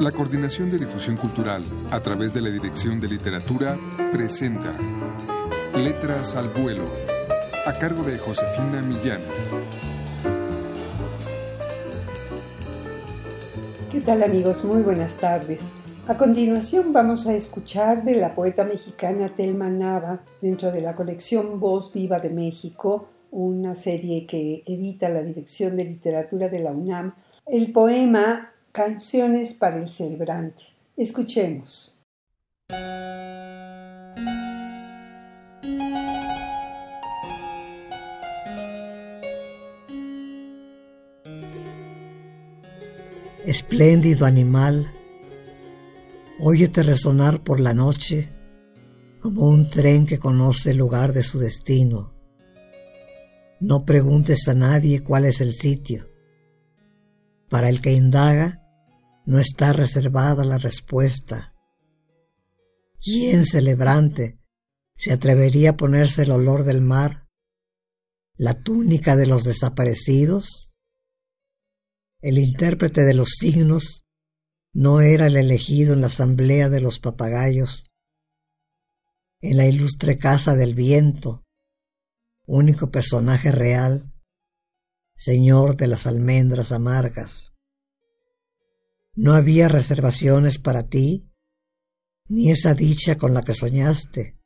La Coordinación de Difusión Cultural, a través de la Dirección de Literatura, presenta Letras al Vuelo, a cargo de Josefina Millán. ¿Qué tal amigos? Muy buenas tardes. A continuación vamos a escuchar de la poeta mexicana Telma Nava, dentro de la colección Voz Viva de México, una serie que edita la Dirección de Literatura de la UNAM, el poema Canciones para el celebrante. Escuchemos. Espléndido animal, óyete resonar por la noche como un tren que conoce el lugar de su destino. No preguntes a nadie cuál es el sitio. Para el que indaga, no está reservada la respuesta. ¿Quién celebrante se atrevería a ponerse el olor del mar, la túnica de los desaparecidos? El intérprete de los signos no era el elegido en la asamblea de los papagayos, en la ilustre casa del viento, único personaje real, señor de las almendras amargas. No había reservaciones para ti, ni esa dicha con la que soñaste,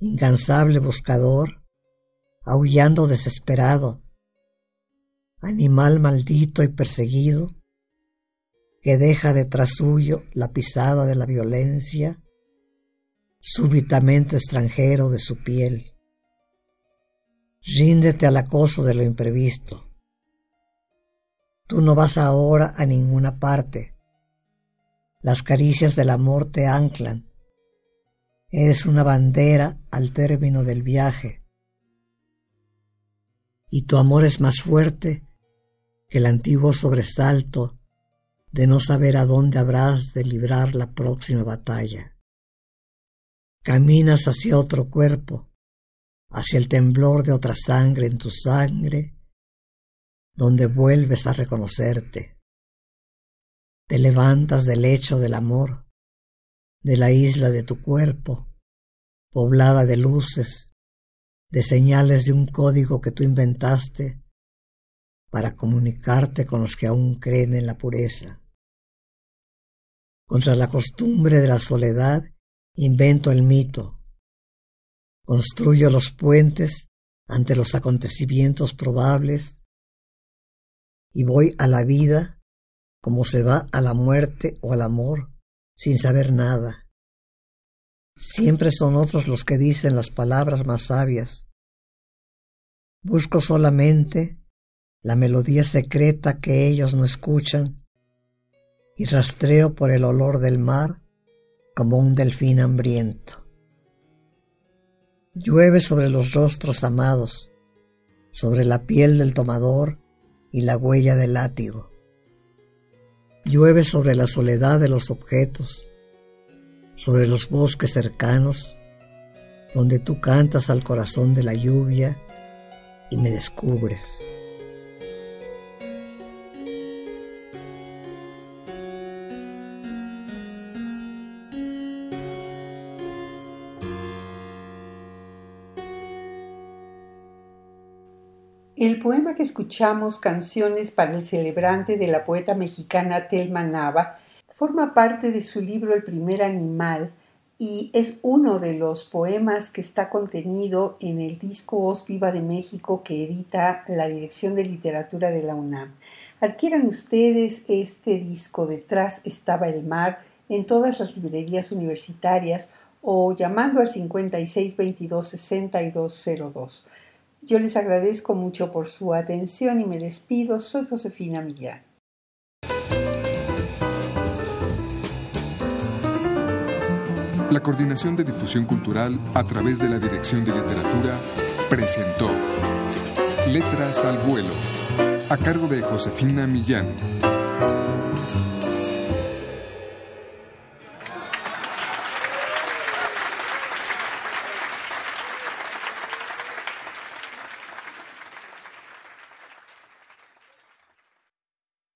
incansable buscador, aullando desesperado, animal maldito y perseguido, que deja detrás suyo la pisada de la violencia, súbitamente extranjero de su piel. Ríndete al acoso de lo imprevisto. Tú no vas ahora a ninguna parte. Las caricias del amor te anclan. Eres una bandera al término del viaje. Y tu amor es más fuerte que el antiguo sobresalto de no saber a dónde habrás de librar la próxima batalla. Caminas hacia otro cuerpo, hacia el temblor de otra sangre en tu sangre donde vuelves a reconocerte. Te levantas del lecho del amor, de la isla de tu cuerpo, poblada de luces, de señales de un código que tú inventaste para comunicarte con los que aún creen en la pureza. Contra la costumbre de la soledad invento el mito, construyo los puentes ante los acontecimientos probables y voy a la vida como se va a la muerte o al amor, sin saber nada. Siempre son otros los que dicen las palabras más sabias. Busco solamente la melodía secreta que ellos no escuchan y rastreo por el olor del mar como un delfín hambriento. Llueve sobre los rostros amados, sobre la piel del tomador y la huella del látigo. Llueve sobre la soledad de los objetos, sobre los bosques cercanos, donde tú cantas al corazón de la lluvia y me descubres. El poema que escuchamos, Canciones para el celebrante de la poeta mexicana Telma Nava, forma parte de su libro El primer animal y es uno de los poemas que está contenido en el disco Voz Viva de México que edita la Dirección de Literatura de la UNAM. Adquieran ustedes este disco Detrás estaba el mar en todas las librerías universitarias o llamando al 5622 6202. Yo les agradezco mucho por su atención y me despido. Soy Josefina Millán. La Coordinación de Difusión Cultural a través de la Dirección de Literatura presentó Letras al Vuelo, a cargo de Josefina Millán.